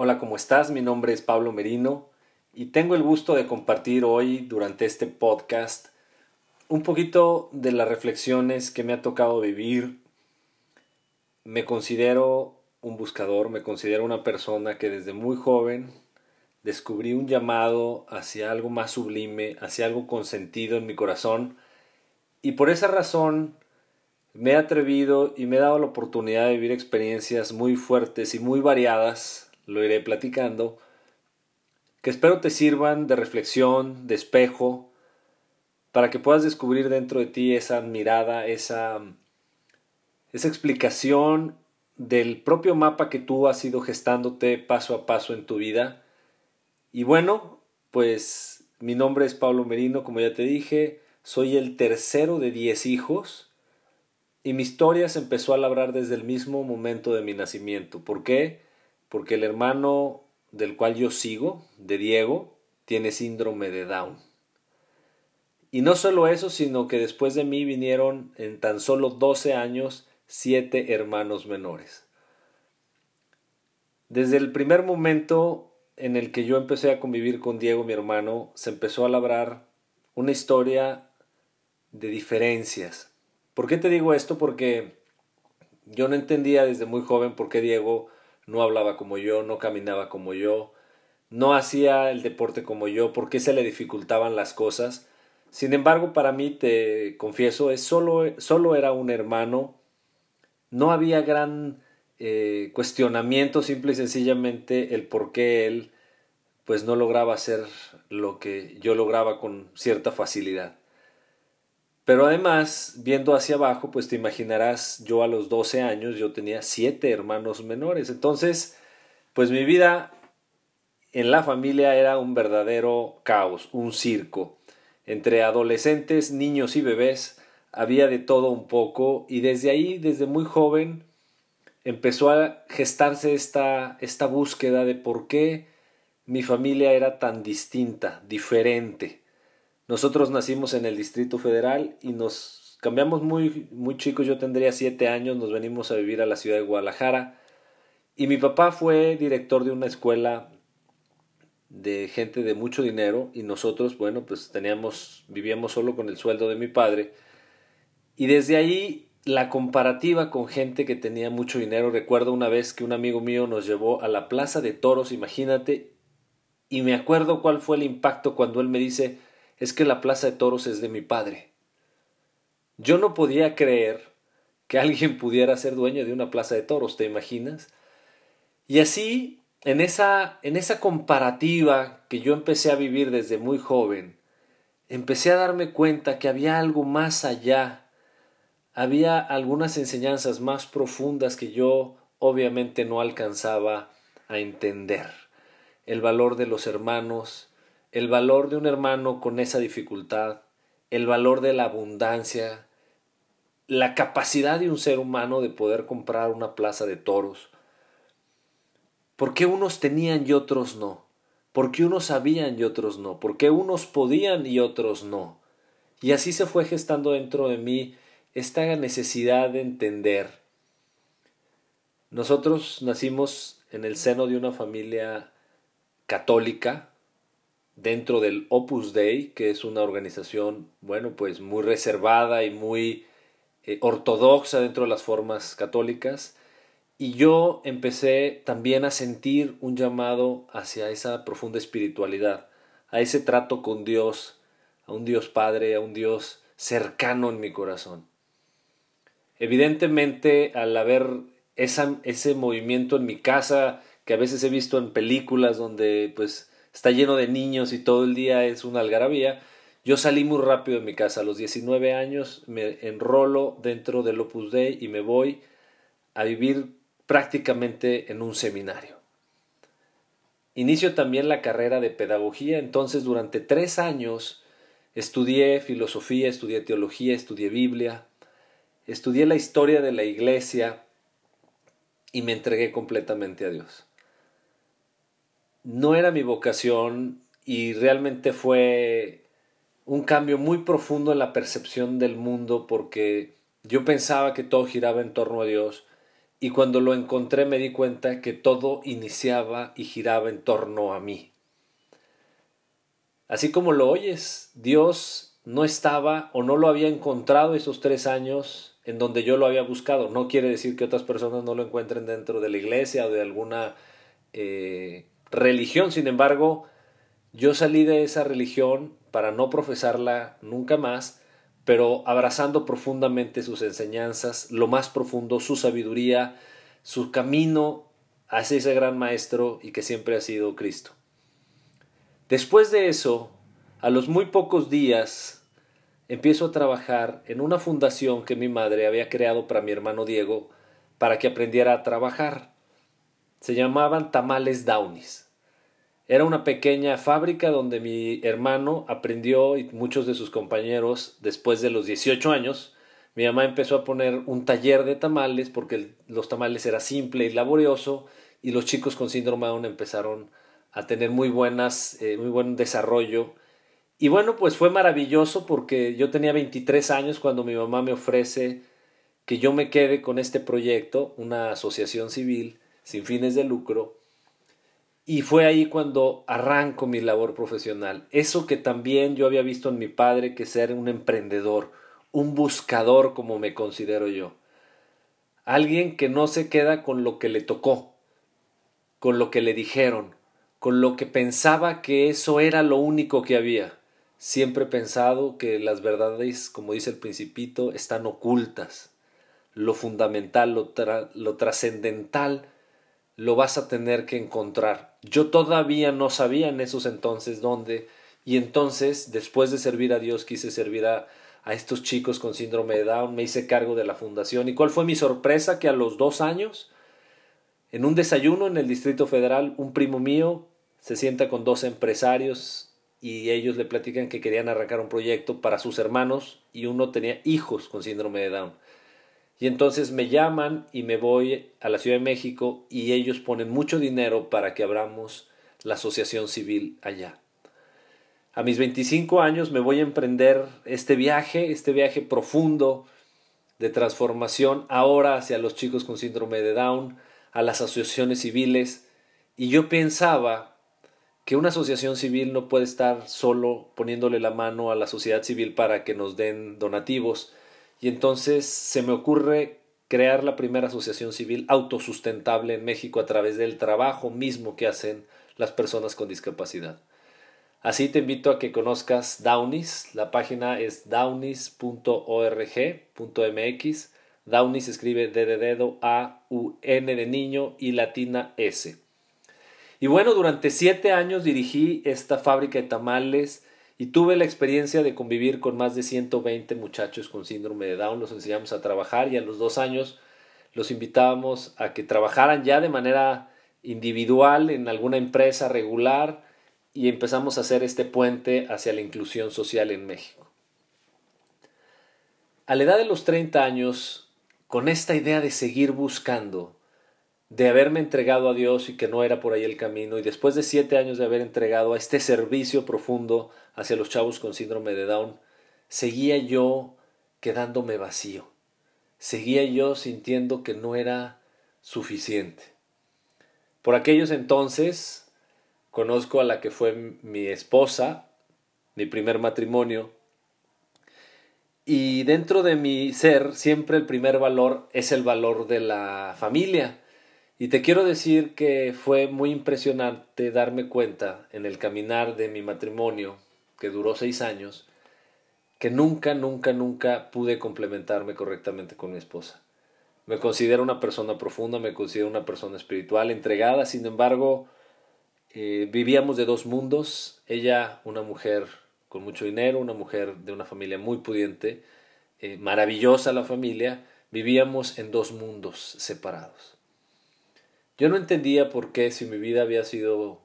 Hola, ¿cómo estás? Mi nombre es Pablo Merino y tengo el gusto de compartir hoy durante este podcast un poquito de las reflexiones que me ha tocado vivir. Me considero un buscador, me considero una persona que desde muy joven descubrí un llamado hacia algo más sublime, hacia algo consentido en mi corazón y por esa razón me he atrevido y me he dado la oportunidad de vivir experiencias muy fuertes y muy variadas, lo iré platicando, que espero te sirvan de reflexión, de espejo, para que puedas descubrir dentro de ti esa mirada, esa, esa explicación del propio mapa que tú has ido gestándote paso a paso en tu vida. Y bueno, pues mi nombre es Pablo Merino, como ya te dije, soy el tercero de diez hijos y mi historia se empezó a labrar desde el mismo momento de mi nacimiento. ¿Por qué? Porque el hermano del cual yo sigo, de Diego, tiene síndrome de Down. Y no solo eso, sino que después de mí vinieron en tan solo 12 años siete hermanos menores. Desde el primer momento en el que yo empecé a convivir con Diego, mi hermano, se empezó a labrar una historia de diferencias, ¿Por qué te digo esto? Porque yo no entendía desde muy joven por qué Diego no hablaba como yo, no caminaba como yo, no hacía el deporte como yo, por qué se le dificultaban las cosas. Sin embargo, para mí, te confieso, es solo, solo era un hermano, no había gran eh, cuestionamiento, simple y sencillamente el por qué él pues no lograba hacer lo que yo lograba con cierta facilidad. Pero además, viendo hacia abajo, pues te imaginarás, yo a los 12 años, yo tenía siete hermanos menores. Entonces, pues mi vida en la familia era un verdadero caos, un circo. Entre adolescentes, niños y bebés, había de todo un poco y desde ahí, desde muy joven, empezó a gestarse esta, esta búsqueda de por qué mi familia era tan distinta, diferente. Nosotros nacimos en el Distrito Federal y nos cambiamos muy, muy chicos, yo tendría siete años, nos venimos a vivir a la ciudad de Guadalajara. Y mi papá fue director de una escuela de gente de mucho dinero y nosotros, bueno, pues teníamos, vivíamos solo con el sueldo de mi padre. Y desde ahí la comparativa con gente que tenía mucho dinero, recuerdo una vez que un amigo mío nos llevó a la Plaza de Toros, imagínate, y me acuerdo cuál fue el impacto cuando él me dice, es que la plaza de toros es de mi padre. Yo no podía creer que alguien pudiera ser dueño de una plaza de toros, ¿te imaginas? Y así, en esa, en esa comparativa que yo empecé a vivir desde muy joven, empecé a darme cuenta que había algo más allá, había algunas enseñanzas más profundas que yo obviamente no alcanzaba a entender. El valor de los hermanos, el valor de un hermano con esa dificultad, el valor de la abundancia, la capacidad de un ser humano de poder comprar una plaza de toros. ¿Por qué unos tenían y otros no? ¿Por qué unos sabían y otros no? ¿Por qué unos podían y otros no? Y así se fue gestando dentro de mí esta necesidad de entender. Nosotros nacimos en el seno de una familia católica, dentro del Opus Dei, que es una organización, bueno, pues muy reservada y muy eh, ortodoxa dentro de las formas católicas. Y yo empecé también a sentir un llamado hacia esa profunda espiritualidad, a ese trato con Dios, a un Dios Padre, a un Dios cercano en mi corazón. Evidentemente, al haber esa, ese movimiento en mi casa, que a veces he visto en películas donde pues está lleno de niños y todo el día es una algarabía. Yo salí muy rápido de mi casa, a los 19 años me enrolo dentro del Opus Dei y me voy a vivir prácticamente en un seminario. Inicio también la carrera de pedagogía, entonces durante tres años estudié filosofía, estudié teología, estudié Biblia, estudié la historia de la iglesia y me entregué completamente a Dios no era mi vocación y realmente fue un cambio muy profundo en la percepción del mundo porque yo pensaba que todo giraba en torno a Dios y cuando lo encontré me di cuenta que todo iniciaba y giraba en torno a mí. Así como lo oyes, Dios no estaba o no lo había encontrado esos tres años en donde yo lo había buscado. No quiere decir que otras personas no lo encuentren dentro de la iglesia o de alguna eh, religión. Sin embargo, yo salí de esa religión para no profesarla nunca más, pero abrazando profundamente sus enseñanzas, lo más profundo, su sabiduría, su camino hacia ese gran maestro y que siempre ha sido Cristo. Después de eso, a los muy pocos días, empiezo a trabajar en una fundación que mi madre había creado para mi hermano Diego para que aprendiera a trabajar. Se llamaban Tamales Downies. Era una pequeña fábrica donde mi hermano aprendió y muchos de sus compañeros, después de los 18 años, mi mamá empezó a poner un taller de tamales porque los tamales era simple y laborioso y los chicos con síndrome Down empezaron a tener muy buenas, eh, muy buen desarrollo. Y bueno, pues fue maravilloso porque yo tenía 23 años cuando mi mamá me ofrece que yo me quede con este proyecto, una asociación civil sin fines de lucro. Y fue ahí cuando arranco mi labor profesional. Eso que también yo había visto en mi padre, que ser un emprendedor, un buscador como me considero yo. Alguien que no se queda con lo que le tocó, con lo que le dijeron, con lo que pensaba que eso era lo único que había. Siempre he pensado que las verdades, como dice el principito, están ocultas. Lo fundamental, lo, lo trascendental, lo vas a tener que encontrar. Yo todavía no sabía en esos entonces dónde, y entonces, después de servir a Dios, quise servir a, a estos chicos con síndrome de Down, me hice cargo de la fundación. ¿Y cuál fue mi sorpresa? Que a los dos años en un desayuno en el Distrito Federal, un primo mío se sienta con dos empresarios y ellos le platican que querían arrancar un proyecto para sus hermanos y uno tenía hijos con síndrome de Down. Y entonces me llaman y me voy a la Ciudad de México y ellos ponen mucho dinero para que abramos la asociación civil allá. A mis 25 años me voy a emprender este viaje, este viaje profundo de transformación ahora hacia los chicos con síndrome de Down, a las asociaciones civiles y yo pensaba que una asociación civil no puede estar solo poniéndole la mano a la sociedad civil para que nos den donativos y entonces se me ocurre crear la primera asociación civil autosustentable en México a través del trabajo mismo que hacen las personas con discapacidad. Así te invito a que conozcas Downies, la página es downies.org.mx Downey se escribe D de dedo, A, U, N de niño y latina S. Y bueno, durante siete años dirigí esta fábrica de tamales y tuve la experiencia de convivir con más de 120 muchachos con síndrome de Down. Los enseñamos a trabajar y a los dos años los invitábamos a que trabajaran ya de manera individual en alguna empresa regular y empezamos a hacer este puente hacia la inclusión social en México. A la edad de los 30 años con esta idea de seguir buscando, de haberme entregado a Dios y que no era por ahí el camino, y después de siete años de haber entregado a este servicio profundo hacia los chavos con síndrome de Down, seguía yo quedándome vacío, seguía yo sintiendo que no era suficiente. Por aquellos entonces, conozco a la que fue mi esposa, mi primer matrimonio, y dentro de mi ser, siempre el primer valor es el valor de la familia. Y te quiero decir que fue muy impresionante darme cuenta en el caminar de mi matrimonio, que duró seis años, que nunca, nunca, nunca pude complementarme correctamente con mi esposa. Me considero una persona profunda, me considero una persona espiritual, entregada, sin embargo, eh, vivíamos de dos mundos, ella una mujer con mucho dinero, una mujer de una familia muy pudiente, eh, maravillosa la familia, vivíamos en dos mundos separados. Yo no entendía por qué si mi vida había sido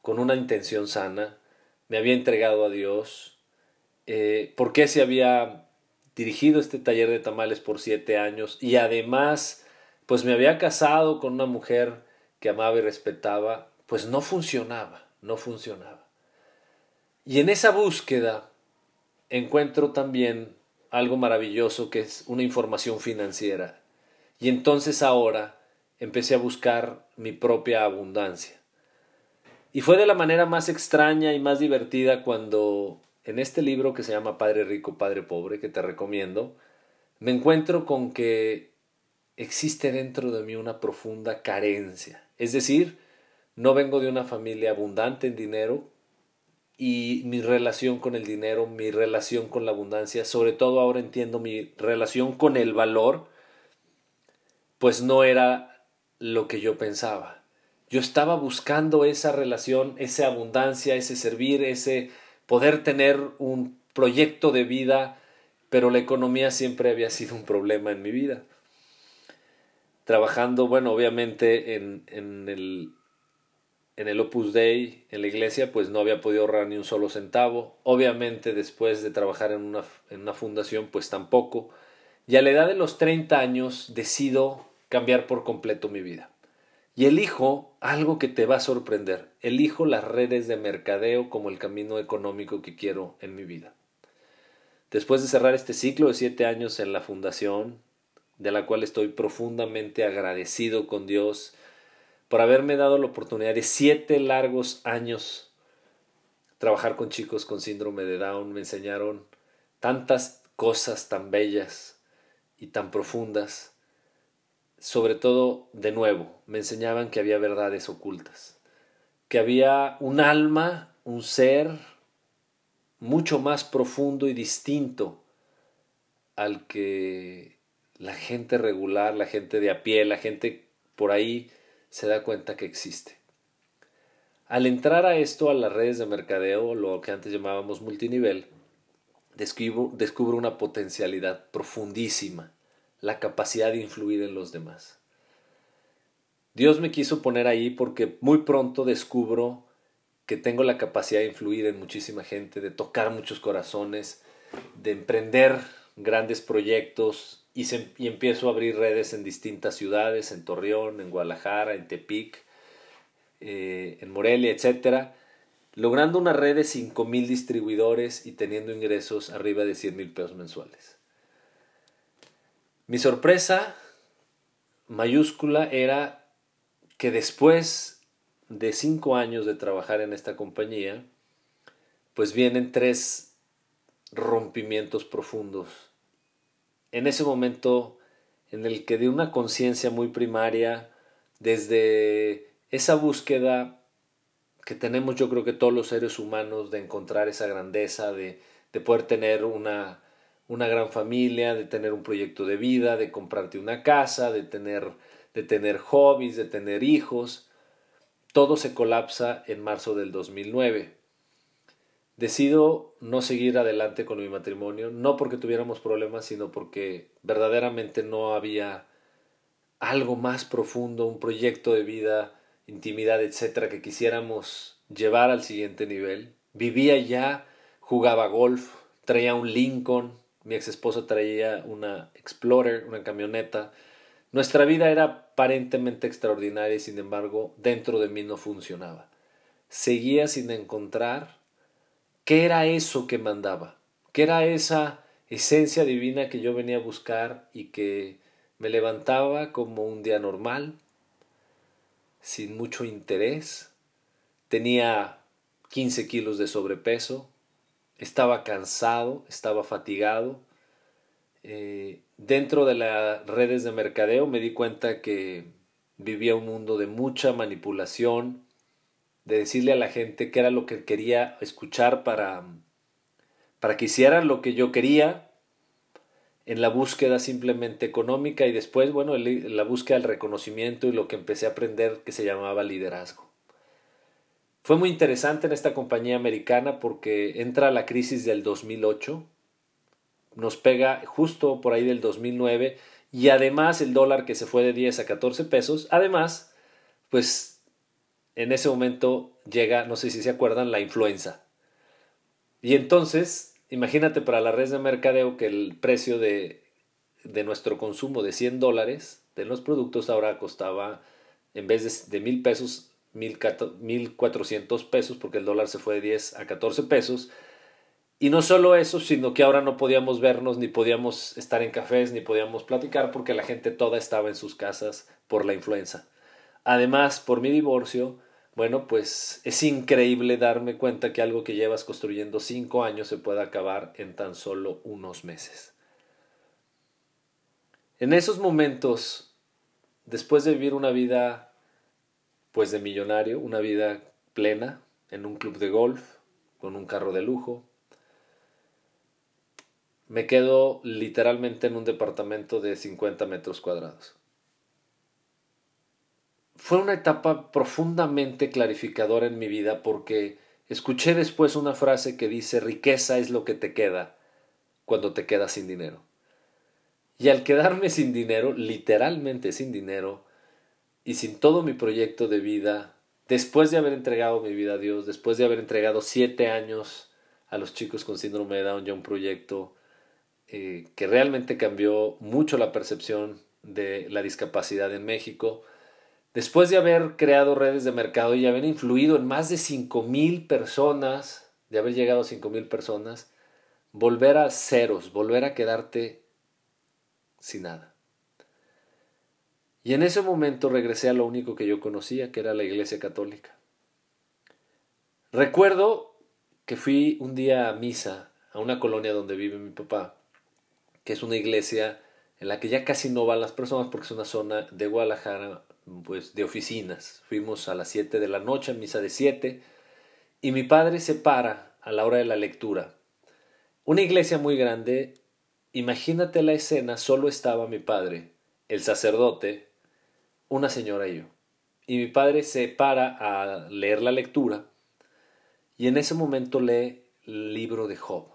con una intención sana, me había entregado a Dios, eh, por qué se había dirigido este taller de tamales por siete años y además pues me había casado con una mujer que amaba y respetaba, pues no funcionaba, no funcionaba. Y en esa búsqueda encuentro también algo maravilloso que es una información financiera. Y entonces ahora empecé a buscar mi propia abundancia. Y fue de la manera más extraña y más divertida cuando en este libro que se llama Padre Rico, Padre Pobre, que te recomiendo, me encuentro con que existe dentro de mí una profunda carencia. Es decir, no vengo de una familia abundante en dinero y mi relación con el dinero, mi relación con la abundancia, sobre todo ahora entiendo mi relación con el valor, pues no era lo que yo pensaba. Yo estaba buscando esa relación, esa abundancia, ese servir, ese poder tener un proyecto de vida, pero la economía siempre había sido un problema en mi vida. Trabajando, bueno, obviamente en, en, el, en el Opus Dei, en la iglesia, pues no había podido ahorrar ni un solo centavo. Obviamente después de trabajar en una, en una fundación, pues tampoco. Y a la edad de los 30 años decido cambiar por completo mi vida. Y elijo algo que te va a sorprender. Elijo las redes de mercadeo como el camino económico que quiero en mi vida. Después de cerrar este ciclo de siete años en la fundación, de la cual estoy profundamente agradecido con Dios por haberme dado la oportunidad de siete largos años trabajar con chicos con síndrome de Down, me enseñaron tantas cosas tan bellas y tan profundas sobre todo, de nuevo, me enseñaban que había verdades ocultas, que había un alma, un ser mucho más profundo y distinto al que la gente regular, la gente de a pie, la gente por ahí se da cuenta que existe. Al entrar a esto, a las redes de mercadeo, lo que antes llamábamos multinivel, descubro, descubro una potencialidad profundísima la capacidad de influir en los demás. Dios me quiso poner ahí porque muy pronto descubro que tengo la capacidad de influir en muchísima gente, de tocar muchos corazones, de emprender grandes proyectos y, empiezo a abrir redes en distintas ciudades, en Torreón, en Guadalajara, en Tepic, eh, en Morelia, etc. Logrando una red de 5.000 distribuidores y teniendo ingresos arriba de 100 mil pesos mensuales. Mi sorpresa mayúscula era que después de cinco años de trabajar en esta compañía, pues vienen tres rompimientos profundos. En ese momento en el que de una conciencia muy primaria, desde esa búsqueda que tenemos yo creo que todos los seres humanos de encontrar esa grandeza, de, de poder tener una una gran familia, de tener un proyecto de vida, de comprarte una casa, de tener, de tener hobbies, de tener hijos. Todo se colapsa en marzo del 2009. Decido no seguir adelante con mi matrimonio, no porque tuviéramos problemas, sino porque verdaderamente no había algo más profundo, un proyecto de vida, intimidad, etcétera, que quisiéramos llevar al siguiente nivel. Vivía ya, jugaba golf, traía un Lincoln, mi ex esposa traía una Explorer, una camioneta. Nuestra vida era aparentemente extraordinaria y sin embargo dentro de mí no funcionaba. Seguía sin encontrar qué era eso que mandaba, qué era esa esencia divina que yo venía a buscar y que me levantaba como un día normal, sin mucho interés. Tenía 15 kilos de sobrepeso, estaba cansado, estaba fatigado. Eh, dentro de las redes de mercadeo me di cuenta que vivía un mundo de mucha manipulación, de decirle a la gente qué era lo que quería escuchar para, para que hicieran lo que yo quería, en la búsqueda simplemente económica y después, bueno, la búsqueda del reconocimiento y lo que empecé a aprender que se llamaba liderazgo. Fue muy interesante en esta compañía americana porque entra la crisis del 2008, nos pega justo por ahí del 2009 y además el dólar que se fue de 10 a 14 pesos, además, pues en ese momento llega, no sé si se acuerdan, la influenza. Y entonces, imagínate para la red de mercadeo que el precio de, de nuestro consumo de 100 dólares de los productos ahora costaba, en vez de, de mil pesos, 1.400 pesos porque el dólar se fue de 10 a 14 pesos. Y no solo eso, sino que ahora no podíamos vernos, ni podíamos estar en cafés, ni podíamos platicar porque la gente toda estaba en sus casas por la influenza. Además, por mi divorcio, bueno, pues es increíble darme cuenta que algo que llevas construyendo cinco años se puede acabar en tan solo unos meses. En esos momentos, después de vivir una vida, pues de millonario, una vida plena, en un club de golf, con un carro de lujo, me quedo literalmente en un departamento de 50 metros cuadrados. Fue una etapa profundamente clarificadora en mi vida porque escuché después una frase que dice riqueza es lo que te queda cuando te quedas sin dinero. Y al quedarme sin dinero, literalmente sin dinero, y sin todo mi proyecto de vida, después de haber entregado mi vida a Dios, después de haber entregado siete años a los chicos con síndrome de Down, ya un proyecto eh, que realmente cambió mucho la percepción de la discapacidad en México, después de haber creado redes de mercado y haber influido en más de mil personas, de haber llegado a mil personas, volver a ceros, volver a quedarte sin nada. Y en ese momento regresé a lo único que yo conocía, que era la Iglesia Católica. Recuerdo que fui un día a misa a una colonia donde vive mi papá que es una iglesia en la que ya casi no van las personas porque es una zona de Guadalajara, pues de oficinas. Fuimos a las 7 de la noche, a misa de 7, y mi padre se para a la hora de la lectura. Una iglesia muy grande, imagínate la escena, solo estaba mi padre, el sacerdote, una señora y yo. Y mi padre se para a leer la lectura y en ese momento lee el libro de Job.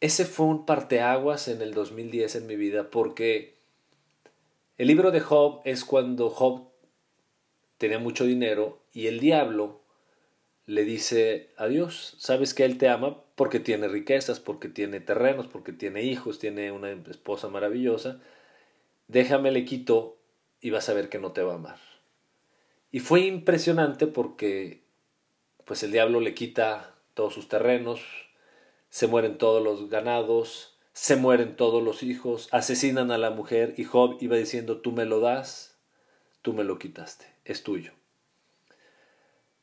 Ese fue un parteaguas en el 2010 en mi vida porque el libro de Job es cuando Job tenía mucho dinero y el diablo le dice a Dios, sabes que Él te ama porque tiene riquezas, porque tiene terrenos, porque tiene hijos, tiene una esposa maravillosa, déjame le quito y vas a ver que no te va a amar. Y fue impresionante porque pues el diablo le quita todos sus terrenos, se mueren todos los ganados, se mueren todos los hijos, asesinan a la mujer y Job iba diciendo, tú me lo das, tú me lo quitaste, es tuyo.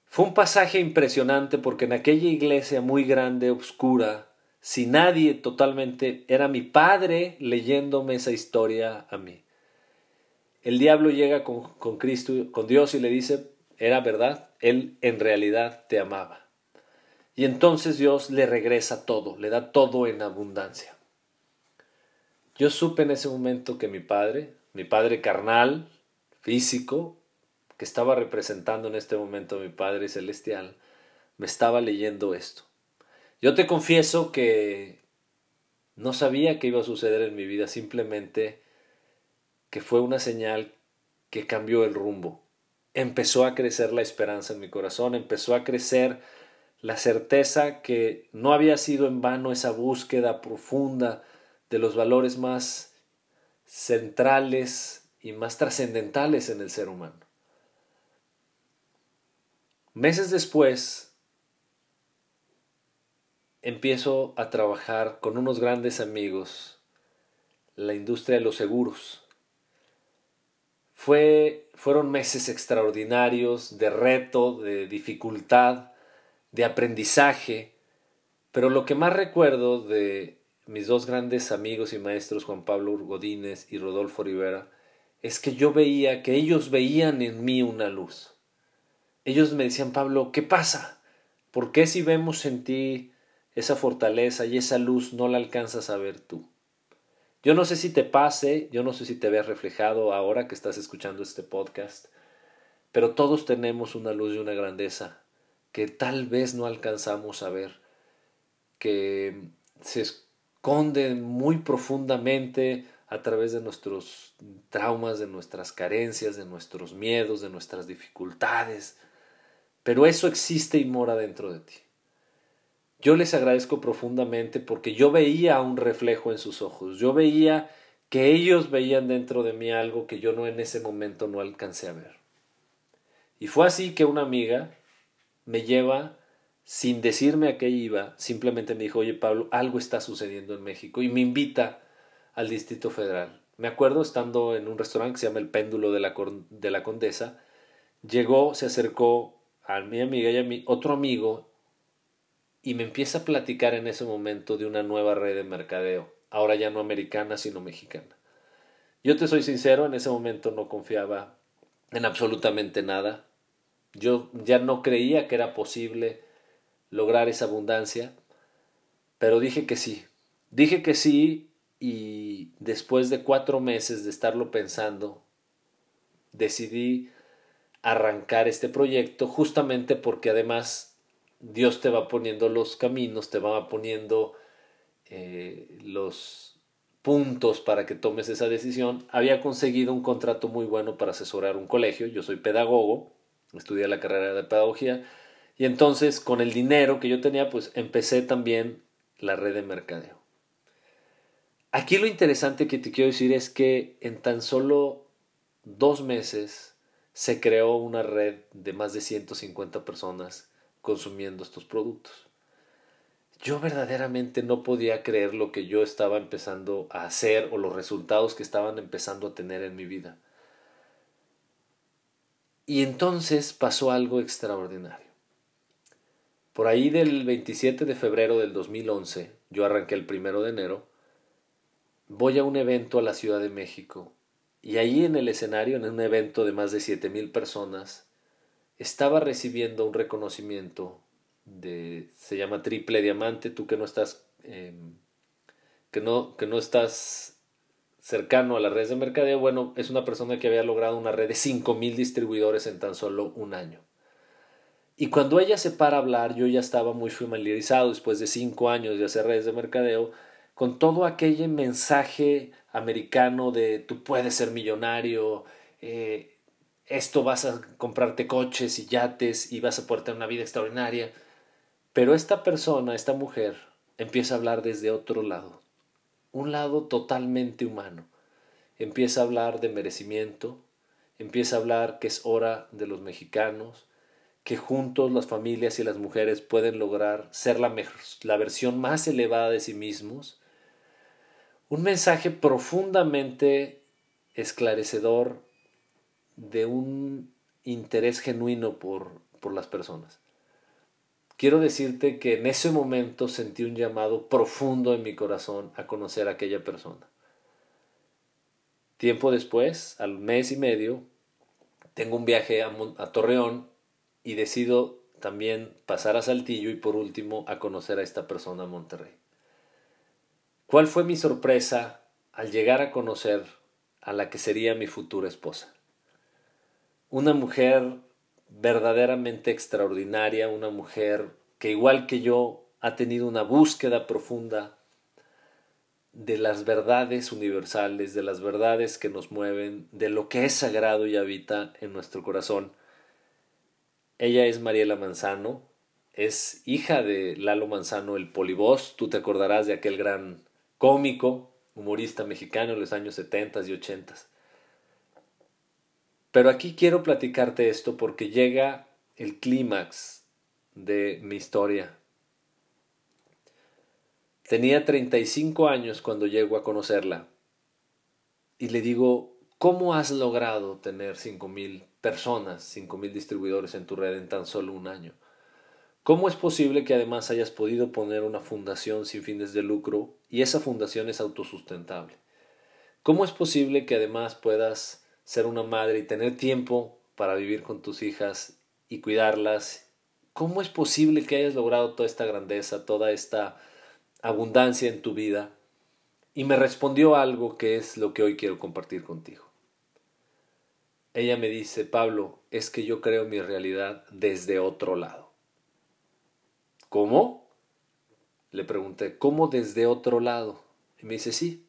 Fue un pasaje impresionante porque en aquella iglesia muy grande, oscura, sin nadie totalmente, era mi padre leyéndome esa historia a mí. El diablo llega con, Cristo, con Dios y le dice, era verdad, él en realidad te amaba. Y entonces Dios le regresa todo, le da todo en abundancia. Yo supe en ese momento que mi padre, mi padre carnal, físico, que estaba representando en este momento a mi Padre Celestial, me estaba leyendo esto. Yo te confieso que no sabía qué iba a suceder en mi vida, simplemente que fue una señal que cambió el rumbo. Empezó a crecer la esperanza en mi corazón, empezó a crecer la certeza que no había sido en vano esa búsqueda profunda de los valores más centrales y más trascendentales en el ser humano. Meses después, empiezo a trabajar con unos grandes amigos la industria de los seguros. Fue, fueron meses extraordinarios de reto, de dificultad, de aprendizaje, pero lo que más recuerdo de mis dos grandes amigos y maestros, Juan Pablo Godínez y Rodolfo Rivera, es que yo veía que ellos veían en mí una luz. Ellos me decían, Pablo, ¿qué pasa? ¿Por qué si vemos en ti esa fortaleza y esa luz no la alcanzas a ver tú? Yo no sé si te pase, yo no sé si te ves reflejado ahora que estás escuchando este podcast, pero todos tenemos una luz y una grandeza que tal vez no alcanzamos a ver, que se esconde muy profundamente a través de nuestros traumas, de nuestras carencias, de nuestros miedos, de nuestras dificultades. Pero eso existe y mora dentro de ti. Yo les agradezco profundamente porque yo veía un reflejo en sus ojos, yo veía que ellos veían dentro de mí algo que yo no en ese momento no alcancé a ver. Y fue así que una amiga me lleva sin decirme a qué iba, simplemente me dijo, oye Pablo, algo está sucediendo en México y me invita al Distrito Federal. Me acuerdo estando en un restaurante que se llama El Péndulo de la, de la Condesa, llegó, se acercó a mi amiga y a mi otro amigo y me empieza a platicar en ese momento de una nueva red de mercadeo, ahora ya no americana sino mexicana. Yo te soy sincero, en ese momento no confiaba en absolutamente nada. Yo ya no creía que era posible lograr esa abundancia, pero dije que sí. Dije que sí y después de cuatro meses de estarlo pensando, decidí arrancar este proyecto justamente porque además Dios te va poniendo los caminos, te va poniendo eh, los puntos para que tomes esa decisión. Había conseguido un contrato muy bueno para asesorar un colegio, yo soy pedagogo, estudié la carrera de pedagogía y entonces con el dinero que yo tenía pues empecé también la red de mercadeo. Aquí lo interesante que te quiero decir es que en tan solo dos meses se creó una red de más de 150 personas consumiendo estos productos. Yo verdaderamente no podía creer lo que yo estaba empezando a hacer o los resultados que estaban empezando a tener en mi vida. Y entonces pasó algo extraordinario. Por ahí del 27 de febrero del 2011, yo arranqué el primero de enero, voy a un evento a la Ciudad de México y ahí en el escenario, en un evento de más de siete mil personas, estaba recibiendo un reconocimiento de se llama triple diamante tú que no estás em, que no que no estás cercano a las redes de mercadeo bueno es una persona que había logrado una red de cinco mil distribuidores en tan solo un año. Y cuando ella se para a hablar yo ya estaba muy familiarizado después de cinco años de hacer redes de mercadeo con todo aquel mensaje americano de tú puedes ser millonario eh, esto vas a comprarte coches y yates y vas a poder tener una vida extraordinaria. Pero esta persona, esta mujer, empieza a hablar desde otro lado, un lado totalmente humano. Empieza a hablar de merecimiento, empieza a hablar que es hora de los mexicanos, que juntos las familias y las mujeres pueden lograr ser la, la versión más elevada de sí mismos. Un mensaje profundamente esclarecedor de un interés genuino por, por las personas. Quiero decirte que en ese momento sentí un llamado profundo en mi corazón a conocer a aquella persona. Tiempo después, al mes y medio, tengo un viaje a, a, Torreón y decido también pasar a Saltillo y por último a conocer a esta persona en Monterrey. ¿Cuál fue mi sorpresa al llegar a conocer a la que sería mi futura esposa? Una mujer verdaderamente extraordinaria, una mujer que igual que yo ha tenido una búsqueda profunda de las verdades universales, de las verdades que nos mueven, de lo que es sagrado y habita en nuestro corazón. Ella es Mariela Manzano, es hija de Lalo Manzano, el polibos, tú te acordarás de aquel gran cómico, humorista mexicano en los años 70 y 80. Pero aquí quiero platicarte esto porque llega el clímax de mi historia. Tenía 35 años cuando llego a conocerla y le digo, ¿cómo has logrado tener 5.000 personas, 5.000 distribuidores en tu red en tan solo un año? ¿Cómo es posible que además hayas podido poner una fundación sin fines de lucro y esa fundación es autosustentable? ¿Cómo es posible que además puedas ser una madre y tener tiempo para vivir con tus hijas y cuidarlas. ¿Cómo es posible que hayas logrado toda esta grandeza, toda esta abundancia en tu vida? Y me respondió algo que es lo que hoy quiero compartir contigo. Ella me dice, Pablo, es que yo creo mi realidad desde otro lado. ¿Cómo? Le pregunté, ¿cómo desde otro lado? Y me dice, sí.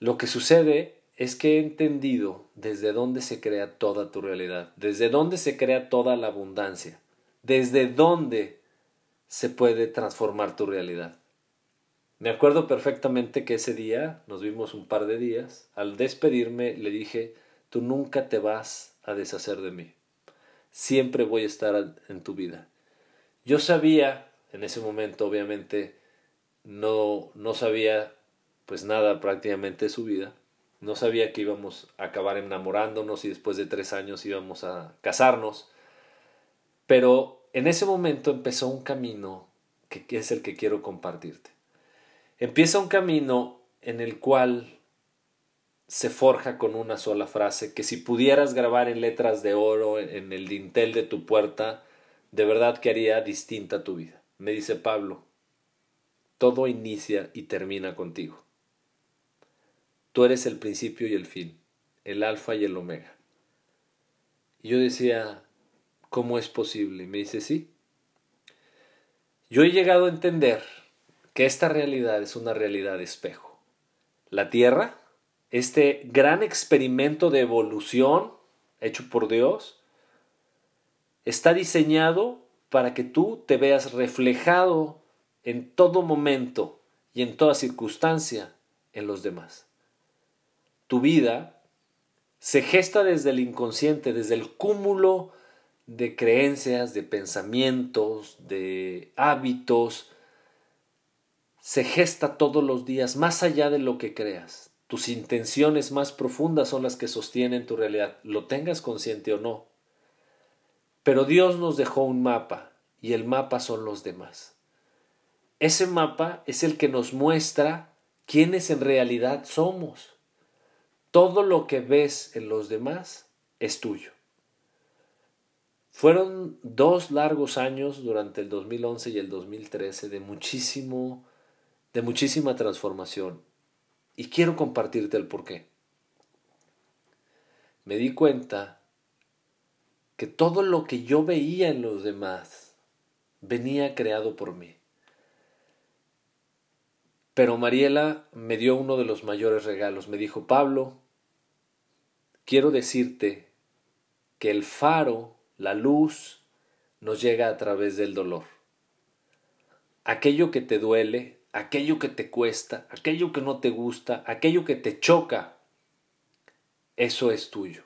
Lo que sucede es que he entendido desde dónde se crea toda tu realidad, desde dónde se crea toda la abundancia, desde dónde se puede transformar tu realidad. Me acuerdo perfectamente que ese día, nos vimos un par de días, al despedirme le dije, tú nunca te vas a deshacer de mí, siempre voy a estar en tu vida. Yo sabía, en ese momento obviamente, no, no sabía pues nada prácticamente de su vida. No sabía que íbamos a acabar enamorándonos y después de tres años íbamos a casarnos. Pero en ese momento empezó un camino que, es el que quiero compartirte. Empieza un camino en el cual se forja con una sola frase, que si pudieras grabar en letras de oro en el dintel de tu puerta, de verdad que haría distinta tu vida. Me dice Pablo, todo inicia y termina contigo. Tú eres el principio y el fin, el alfa y el omega. Y yo decía, ¿cómo es posible? Y me dice, sí. Yo he llegado a entender que esta realidad es una realidad de espejo. La Tierra, este gran experimento de evolución hecho por Dios, está diseñado para que tú te veas reflejado en todo momento y en toda circunstancia en los demás. Tu vida se gesta desde el inconsciente, desde el cúmulo de creencias, de pensamientos, de hábitos, se gesta todos los días, más allá de lo que creas. Tus intenciones más profundas son las que sostienen tu realidad, lo tengas consciente o no. Pero Dios nos dejó un mapa y el mapa son los demás. Ese mapa es el que nos muestra quiénes en realidad somos. Todo lo que ves en los demás es tuyo. Fueron dos largos años durante el 2011 y el 2013 de muchísimo de muchísima transformación y quiero compartirte el porqué. Me di cuenta que todo lo que yo veía en los demás venía creado por mí. Pero Mariela me dio uno de los mayores regalos. Me dijo, Pablo, quiero decirte que el faro, la luz, nos llega a través del dolor. Aquello que te duele, aquello que te cuesta, aquello que no te gusta, aquello que te choca, eso es tuyo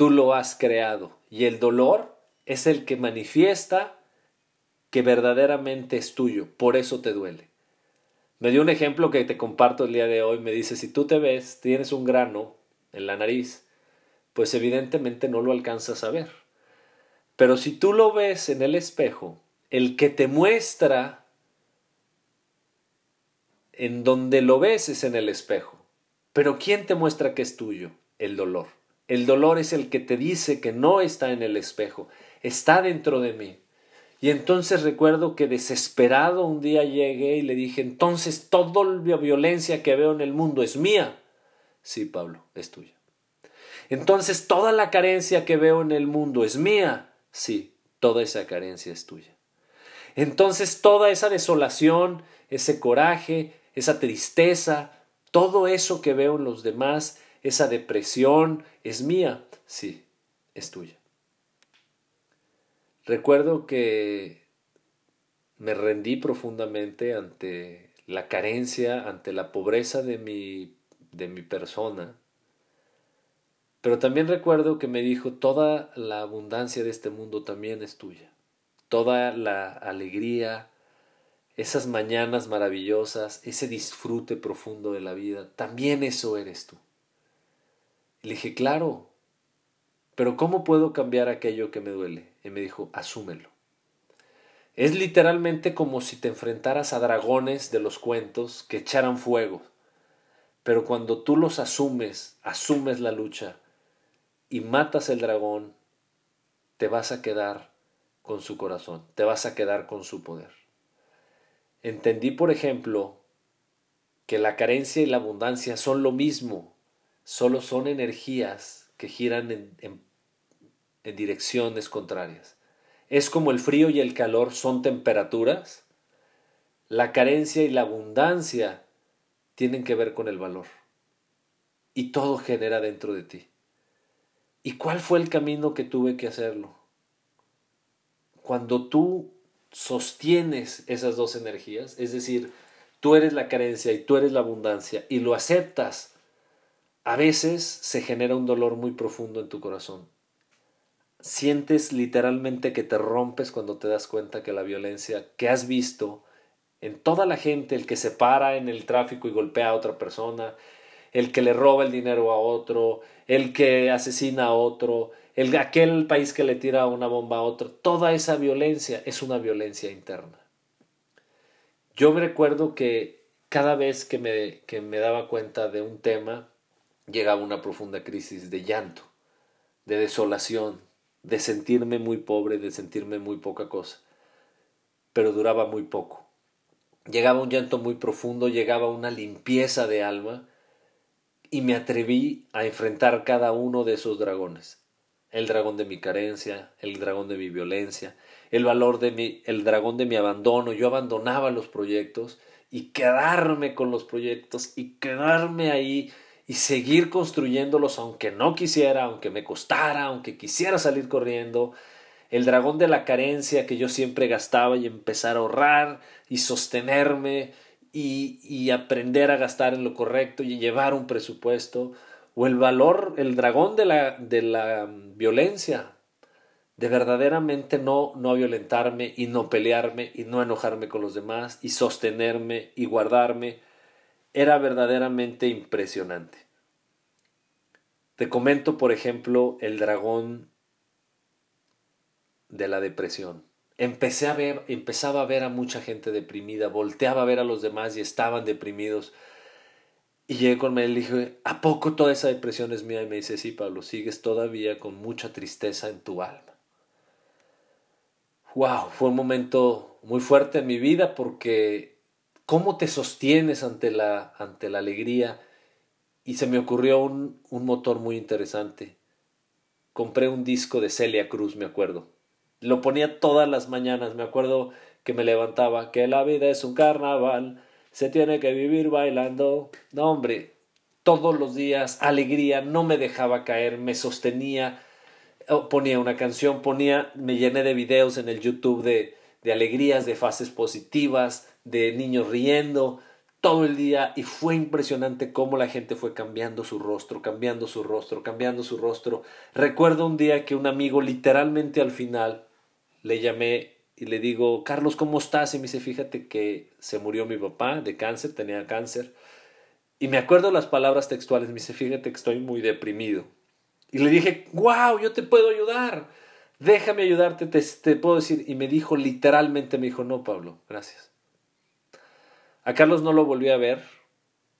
tú lo has creado y el dolor es el que manifiesta que verdaderamente es tuyo, por eso te duele. Me dio un ejemplo que te comparto el día de hoy, me dice, si tú te ves, tienes un grano en la nariz, pues evidentemente no lo alcanzas a ver. Pero si tú lo ves en el espejo, el que te muestra en donde lo ves es en el espejo. Pero ¿quién te muestra que es tuyo? El dolor. El dolor es el que te dice que no está en el espejo, está dentro de mí. Y entonces recuerdo que desesperado un día llegué y le dije, entonces toda la violencia que veo en el mundo es mía. Sí, Pablo, es tuya. Entonces toda la carencia que veo en el mundo es mía. Sí, toda esa carencia es tuya. Entonces toda esa desolación, ese coraje, esa tristeza, todo eso que veo en los demás esa depresión es mía. Sí, es tuya. Recuerdo que me rendí profundamente ante la carencia, ante la pobreza de mi, de mi persona. Pero también recuerdo que me dijo, toda la abundancia de este mundo también es tuya. Toda la alegría, esas mañanas maravillosas, ese disfrute profundo de la vida, también eso eres tú. Le dije, claro, pero ¿cómo puedo cambiar aquello que me duele? Y me dijo, asúmelo. Es literalmente como si te enfrentaras a dragones de los cuentos que echaran fuego. Pero cuando tú los asumes, asumes la lucha y matas el dragón, te vas a quedar con su corazón, te vas a quedar con su poder. Entendí, por ejemplo, que la carencia y la abundancia son lo mismo solo son energías que giran en, direcciones contrarias. Es como el frío y el calor son temperaturas, la carencia y la abundancia tienen que ver con el valor. Y todo genera dentro de ti. ¿Y cuál fue el camino que tuve que hacerlo? Cuando tú sostienes esas dos energías, es decir, tú eres la carencia y tú eres la abundancia, y lo aceptas a veces se genera un dolor muy profundo en tu corazón. sientes literalmente que te rompes cuando te das cuenta que la violencia que has visto en toda la gente, el que se para en el tráfico y golpea a otra persona, el que le roba el dinero a otro, el que asesina a otro, el aquel país que le tira una bomba a otro, toda esa violencia es una violencia interna. Yo me recuerdo que cada vez que me, que me daba cuenta de un tema, llegaba una profunda crisis de llanto, de desolación, de sentirme muy pobre, de sentirme muy poca cosa. Pero duraba muy poco. Llegaba un llanto muy profundo, llegaba una limpieza de alma y me atreví a enfrentar cada uno de esos dragones. El dragón de mi carencia, el dragón de mi violencia, el valor de mi, el dragón de mi abandono. Yo abandonaba los proyectos y quedarme con los proyectos y quedarme ahí y seguir construyéndolos aunque no quisiera, aunque me costara, aunque quisiera salir corriendo. El dragón de la carencia que yo siempre gastaba y empezar a ahorrar y sostenerme y, y aprender a gastar en lo correcto y llevar un presupuesto. O el valor, el dragón de la, de la violencia, de verdaderamente no, no violentarme y no pelearme y no enojarme con los demás y sostenerme y guardarme era verdaderamente impresionante. Te comento, por ejemplo, el dragón de la depresión. Empecé a ver, empezaba a ver a mucha gente deprimida, volteaba a ver a los demás y estaban deprimidos. Y llegué con él y le dije, ¿a poco toda esa depresión es mía? Y me dice, sí, Pablo, sigues todavía con mucha tristeza en tu alma. Wow, fue un momento muy fuerte en mi vida porque ¿Cómo te sostienes ante la, ante la alegría? Y se me ocurrió un, un motor muy interesante. Compré un disco de Celia Cruz, me acuerdo. Lo ponía todas las mañanas, me acuerdo que me levantaba, que la vida es un carnaval, se tiene que vivir bailando. No, hombre, todos los días, alegría, no me dejaba caer, me sostenía, ponía una canción, ponía, me llené de videos en el YouTube de, de alegrías, de fases positivas, de niños riendo todo el día y fue impresionante cómo la gente fue cambiando su rostro, cambiando su rostro, cambiando su rostro. Recuerdo un día que un amigo literalmente al final le llamé y le digo, Carlos, ¿cómo estás? Y me dice, fíjate que se murió mi papá de cáncer, tenía cáncer. Y me acuerdo las palabras textuales, me dice, fíjate que estoy muy deprimido. Y le dije, wow, yo te puedo ayudar, déjame ayudarte, te, te puedo decir. Y me dijo, literalmente, me dijo, no, Pablo, gracias a Carlos no lo volví a ver,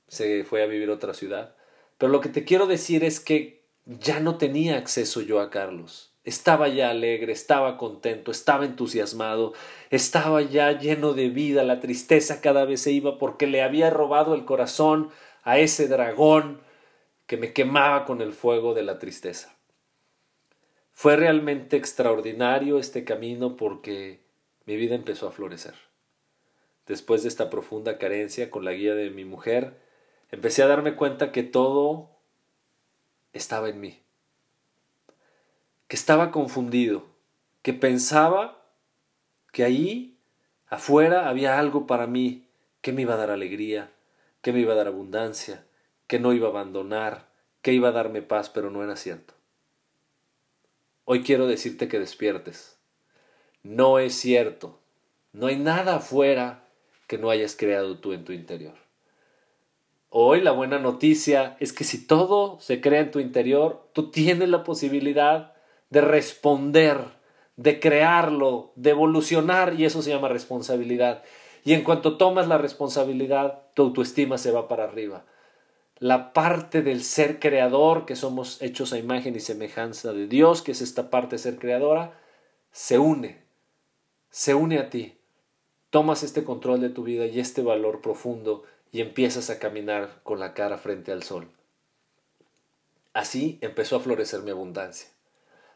se fue a vivir a otra ciudad, pero lo que te quiero decir es que ya no tenía acceso yo a Carlos. Estaba ya alegre, estaba contento, estaba entusiasmado, estaba ya lleno de vida, la tristeza cada vez se iba porque le había robado el corazón a ese dragón que me quemaba con el fuego de la tristeza. Fue realmente extraordinario este camino porque mi vida empezó a florecer. Después de esta profunda carencia con la guía de mi mujer, empecé a darme cuenta que todo estaba en mí, que estaba confundido, que pensaba que ahí afuera había algo para mí que me iba a dar alegría, que me iba a dar abundancia, que no iba a abandonar, que iba a darme paz, pero no era cierto. Hoy quiero decirte que despiertes. No es cierto. No hay nada afuera que no hayas creado tú en tu interior. Hoy la buena noticia es que si todo se crea en tu interior, tú tienes la posibilidad de responder, de crearlo, de evolucionar y eso se llama responsabilidad. Y en cuanto tomas la responsabilidad, tu autoestima se va para arriba. La parte del ser creador, que somos hechos a imagen y semejanza de Dios, que es esta parte ser creadora, se une, se une a ti tomas este control de tu vida y este valor profundo y empiezas a caminar con la cara frente al sol. Así empezó a florecer mi abundancia.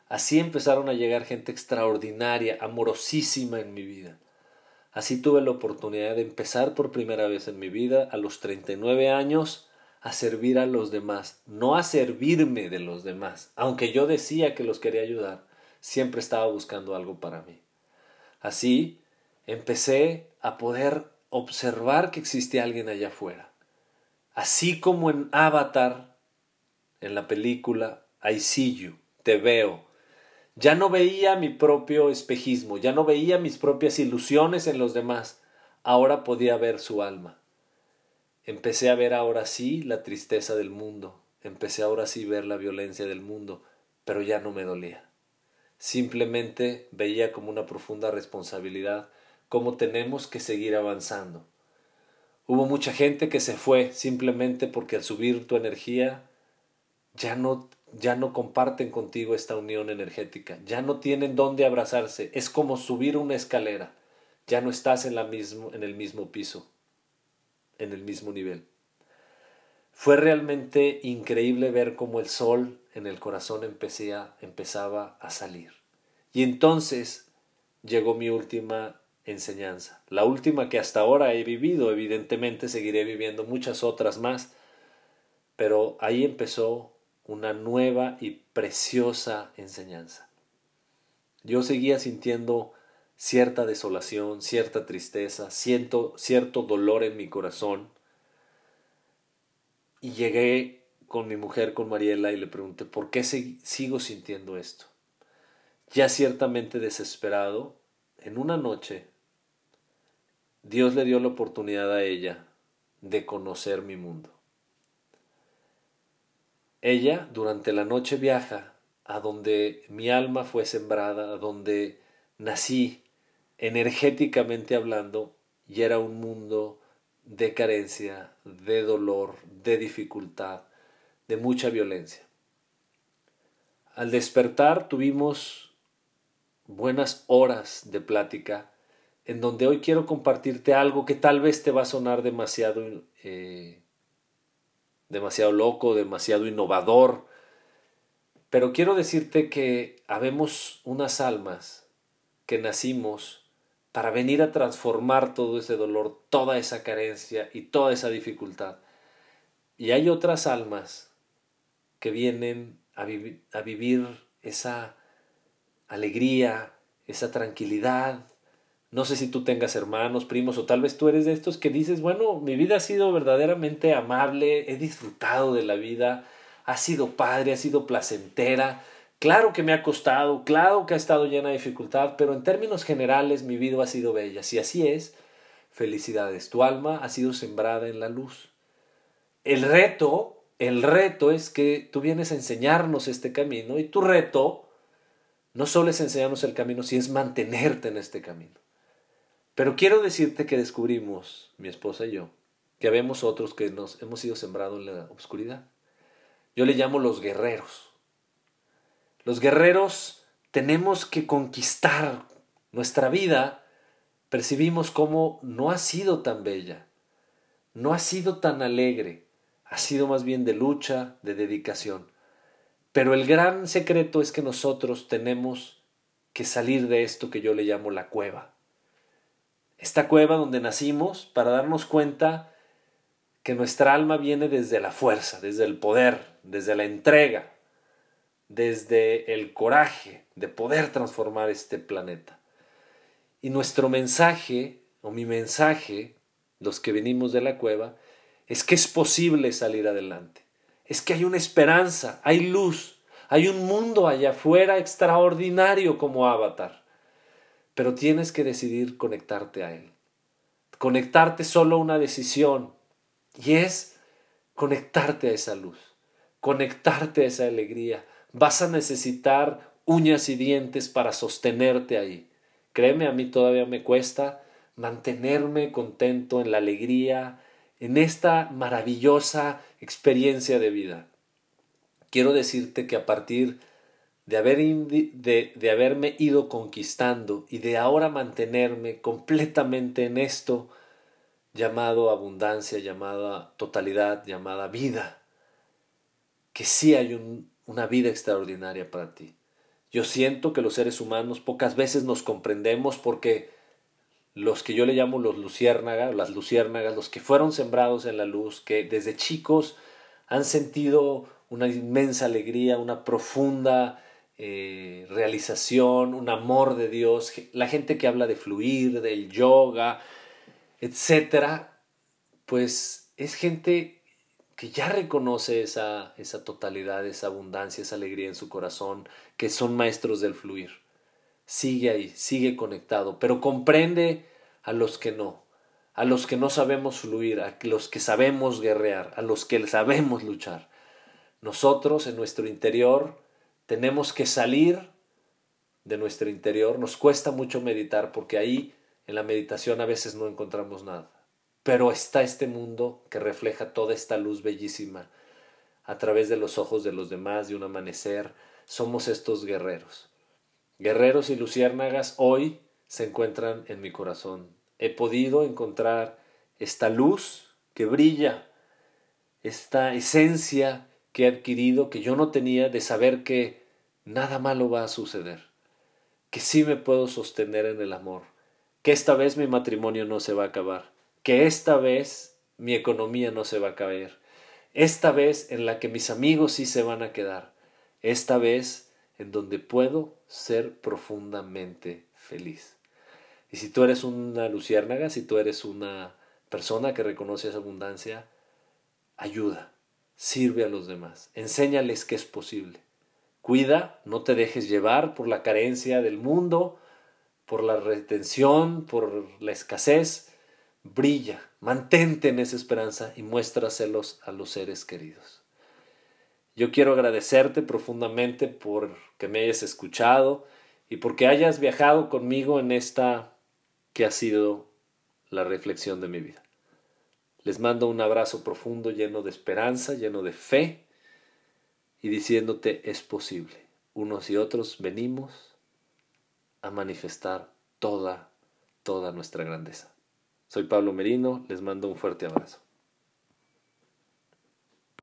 Así empezaron a llegar gente extraordinaria, amorosísima en mi vida. Así tuve la oportunidad de empezar por primera vez en mi vida a los 39 años a servir a los demás, no a servirme de los demás. Aunque yo decía que los quería ayudar, siempre estaba buscando algo para mí. Así empecé a poder observar que existía alguien allá afuera. Así como en Avatar, en la película I See You, te veo. Ya no veía mi propio espejismo, ya no veía mis propias ilusiones en los demás, ahora podía ver su alma. Empecé a ver ahora sí la tristeza del mundo, empecé ahora sí ver la violencia del mundo, pero ya no me dolía. Simplemente veía como una profunda responsabilidad cómo tenemos que seguir avanzando. Hubo mucha gente que se fue simplemente porque al subir tu energía ya no ya no comparten contigo esta unión energética, ya no tienen dónde abrazarse, es como subir una escalera, ya no estás en, la mismo, en el mismo piso, en el mismo nivel. Fue realmente increíble ver cómo el sol en el corazón empecía, empezaba a salir. Y entonces llegó mi última enseñanza, la última que hasta ahora he vivido, evidentemente seguiré viviendo muchas otras más, pero ahí empezó una nueva y preciosa enseñanza. Yo seguía sintiendo cierta desolación, cierta tristeza, siento cierto dolor en mi corazón. Y llegué con mi mujer, con Mariela, y le pregunté, ¿por qué sigo sintiendo esto? Ya ciertamente desesperado, en una noche, Dios le dio la oportunidad a ella de conocer mi mundo. Ella durante la noche viaja a donde mi alma fue sembrada, a donde nací energéticamente hablando, y era un mundo de carencia, de dolor, de dificultad, de mucha violencia. Al despertar tuvimos buenas horas de plática en donde hoy quiero compartirte algo que tal vez te va a sonar demasiado eh, demasiado loco, demasiado innovador. Pero quiero decirte que habemos unas almas que nacimos para venir a transformar todo ese dolor, toda esa carencia y toda esa dificultad. Y hay otras almas que vienen a, a vivir esa alegría, esa tranquilidad, no sé si tú tengas hermanos, primos o tal vez tú eres de estos que dices, bueno, mi vida ha sido verdaderamente amable, he disfrutado de la vida, ha sido padre, ha sido placentera. Claro que me ha costado, claro que ha estado llena de dificultad, pero en términos generales mi vida ha sido bella. Si así es, felicidades, tu alma ha sido sembrada en la luz. El reto, el reto es que tú vienes a enseñarnos este camino y tu reto no solo es enseñarnos el camino, sino es mantenerte en este camino. Pero quiero decirte que descubrimos, mi esposa y yo, que habemos otros que nos hemos sido sembrados en la oscuridad. Yo le llamo los guerreros. Los guerreros tenemos que conquistar nuestra vida. Percibimos cómo no ha sido tan bella, no ha sido tan alegre, ha sido más bien de lucha, de dedicación. Pero el gran secreto es que nosotros tenemos que salir de esto que yo le llamo la cueva esta cueva donde nacimos para darnos cuenta que nuestra alma viene desde la fuerza, desde el poder, desde la entrega, desde el coraje de poder transformar este planeta. Y nuestro mensaje, o mi mensaje, los que venimos de la cueva, es que es posible salir adelante. Es que hay una esperanza, hay luz, hay un mundo allá afuera extraordinario como avatar pero tienes que decidir conectarte a Él. Conectarte solo una decisión y es conectarte a esa luz, conectarte a esa alegría. Vas a necesitar uñas y dientes para sostenerte ahí. Créeme, a mí todavía me cuesta mantenerme contento en la alegría, en esta maravillosa experiencia de vida. Quiero decirte que a partir de, haber de, de haberme ido conquistando y de ahora mantenerme completamente en esto llamado abundancia, llamada totalidad, llamada vida, que sí hay una vida extraordinaria para ti. Yo siento que los seres humanos pocas veces nos comprendemos porque los que yo le llamo los luciérnagas, las luciérnagas, los que fueron sembrados en la luz, que desde chicos han sentido una inmensa alegría, una profunda eh, realización, un amor de Dios, la gente que habla de fluir, del yoga, etcétera, pues es gente que ya reconoce esa, esa totalidad, esa abundancia, esa alegría en su corazón, que son maestros del fluir. Sigue ahí, sigue conectado, pero comprende a los que no, a los que no sabemos fluir, a los que sabemos guerrear, a los que sabemos luchar. Nosotros en nuestro interior tenemos que salir de nuestro interior. Nos cuesta mucho meditar porque ahí en la meditación a veces no encontramos nada. Pero está este mundo que refleja toda esta luz bellísima a través de los ojos de los demás, de un amanecer. Somos estos guerreros. Guerreros y luciérnagas hoy se encuentran en mi corazón. He podido encontrar esta luz que brilla, esta esencia que he adquirido que yo no tenía de saber que nada malo va a suceder, que sí me puedo sostener en el amor, que esta vez mi matrimonio no se va a acabar, que esta vez mi economía no se va a caer, esta vez en la que mis amigos sí se van a quedar, esta vez en donde puedo ser profundamente feliz. Y si tú eres una luciérnaga, si tú eres una persona que reconoce esa abundancia, ayuda, sirve a los demás, enséñales que es posible. Cuida, no te dejes llevar por la carencia del mundo, por la retención, por la escasez. Brilla, mantente en esa esperanza y muéstraselos a los seres queridos. Yo quiero agradecerte profundamente por que me hayas escuchado y porque hayas viajado conmigo en esta que ha sido la reflexión de mi vida. Les mando un abrazo profundo lleno de esperanza, lleno de fe y diciéndote es posible. Unos y otros venimos a manifestar toda, toda nuestra grandeza. Soy Pablo Merino, les mando un fuerte abrazo.